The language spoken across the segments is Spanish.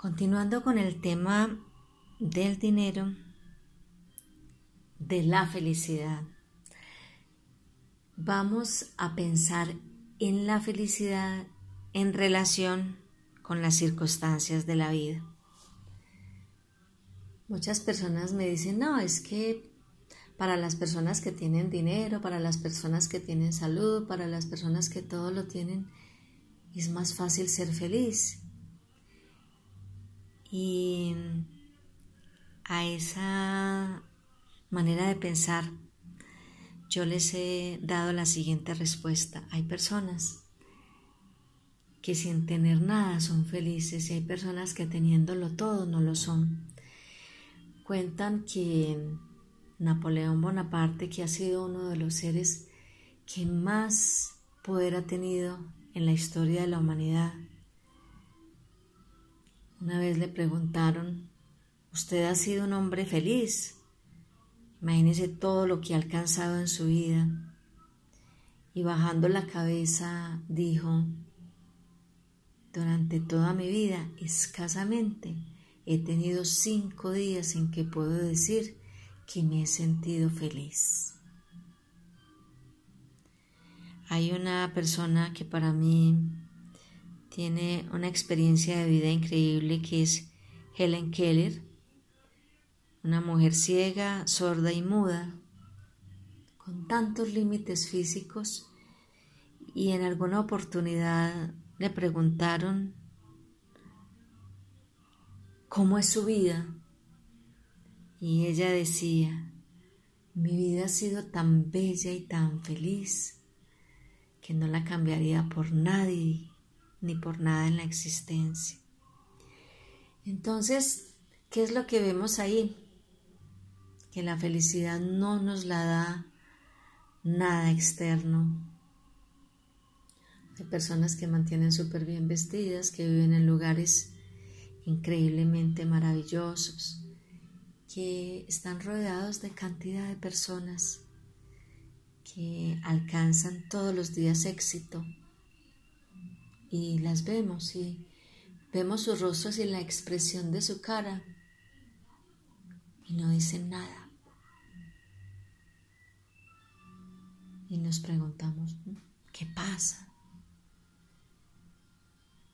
Continuando con el tema del dinero, de la felicidad, vamos a pensar en la felicidad en relación con las circunstancias de la vida. Muchas personas me dicen, no, es que para las personas que tienen dinero, para las personas que tienen salud, para las personas que todo lo tienen, es más fácil ser feliz. Y a esa manera de pensar, yo les he dado la siguiente respuesta. Hay personas que sin tener nada son felices y hay personas que teniéndolo todo no lo son. Cuentan que Napoleón Bonaparte, que ha sido uno de los seres que más poder ha tenido en la historia de la humanidad, una vez le preguntaron, ¿usted ha sido un hombre feliz? Imagínese todo lo que ha alcanzado en su vida. Y bajando la cabeza dijo, durante toda mi vida, escasamente, he tenido cinco días en que puedo decir que me he sentido feliz. Hay una persona que para mí tiene una experiencia de vida increíble que es Helen Keller, una mujer ciega, sorda y muda, con tantos límites físicos y en alguna oportunidad le preguntaron cómo es su vida y ella decía, mi vida ha sido tan bella y tan feliz que no la cambiaría por nadie ni por nada en la existencia. Entonces, ¿qué es lo que vemos ahí? Que la felicidad no nos la da nada externo, hay personas que mantienen súper bien vestidas, que viven en lugares increíblemente maravillosos, que están rodeados de cantidad de personas que alcanzan todos los días éxito. Y las vemos y vemos sus rostros y la expresión de su cara y no dicen nada. Y nos preguntamos, ¿qué pasa?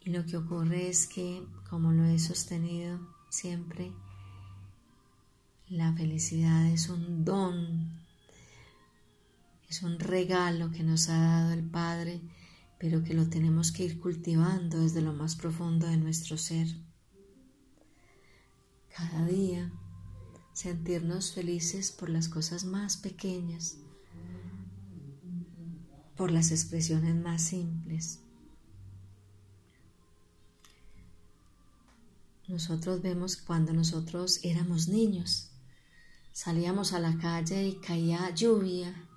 Y lo que ocurre es que, como lo he sostenido siempre, la felicidad es un don, es un regalo que nos ha dado el Padre, pero que lo tenemos que ir cultivando desde lo más profundo de nuestro ser. Cada día sentirnos felices por las cosas más pequeñas, por las expresiones más simples. Nosotros vemos cuando nosotros éramos niños, salíamos a la calle y caía lluvia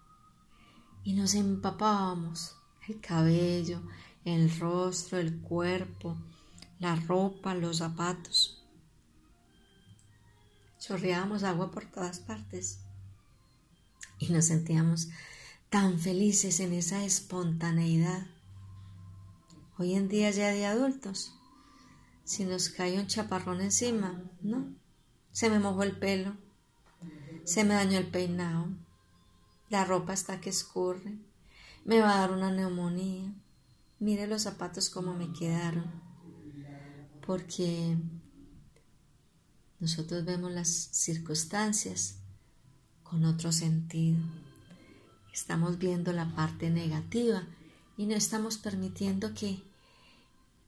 y nos empapábamos el cabello, el rostro, el cuerpo, la ropa, los zapatos. Chorreábamos agua por todas partes y nos sentíamos tan felices en esa espontaneidad. Hoy en día ya de adultos si nos cae un chaparrón encima, ¿no? Se me mojó el pelo, se me dañó el peinado, la ropa está que escurre, me va a dar una neumonía. Mire los zapatos como me quedaron, porque nosotros vemos las circunstancias con otro sentido. Estamos viendo la parte negativa y no estamos permitiendo que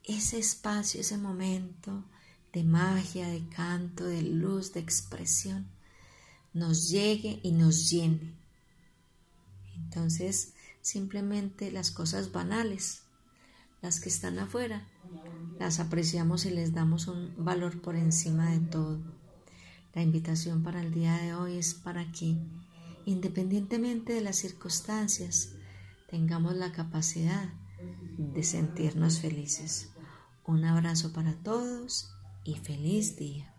ese espacio, ese momento de magia, de canto, de luz, de expresión, nos llegue y nos llene. Entonces, simplemente las cosas banales las que están afuera. Las apreciamos y les damos un valor por encima de todo. La invitación para el día de hoy es para que, independientemente de las circunstancias, tengamos la capacidad de sentirnos felices. Un abrazo para todos y feliz día.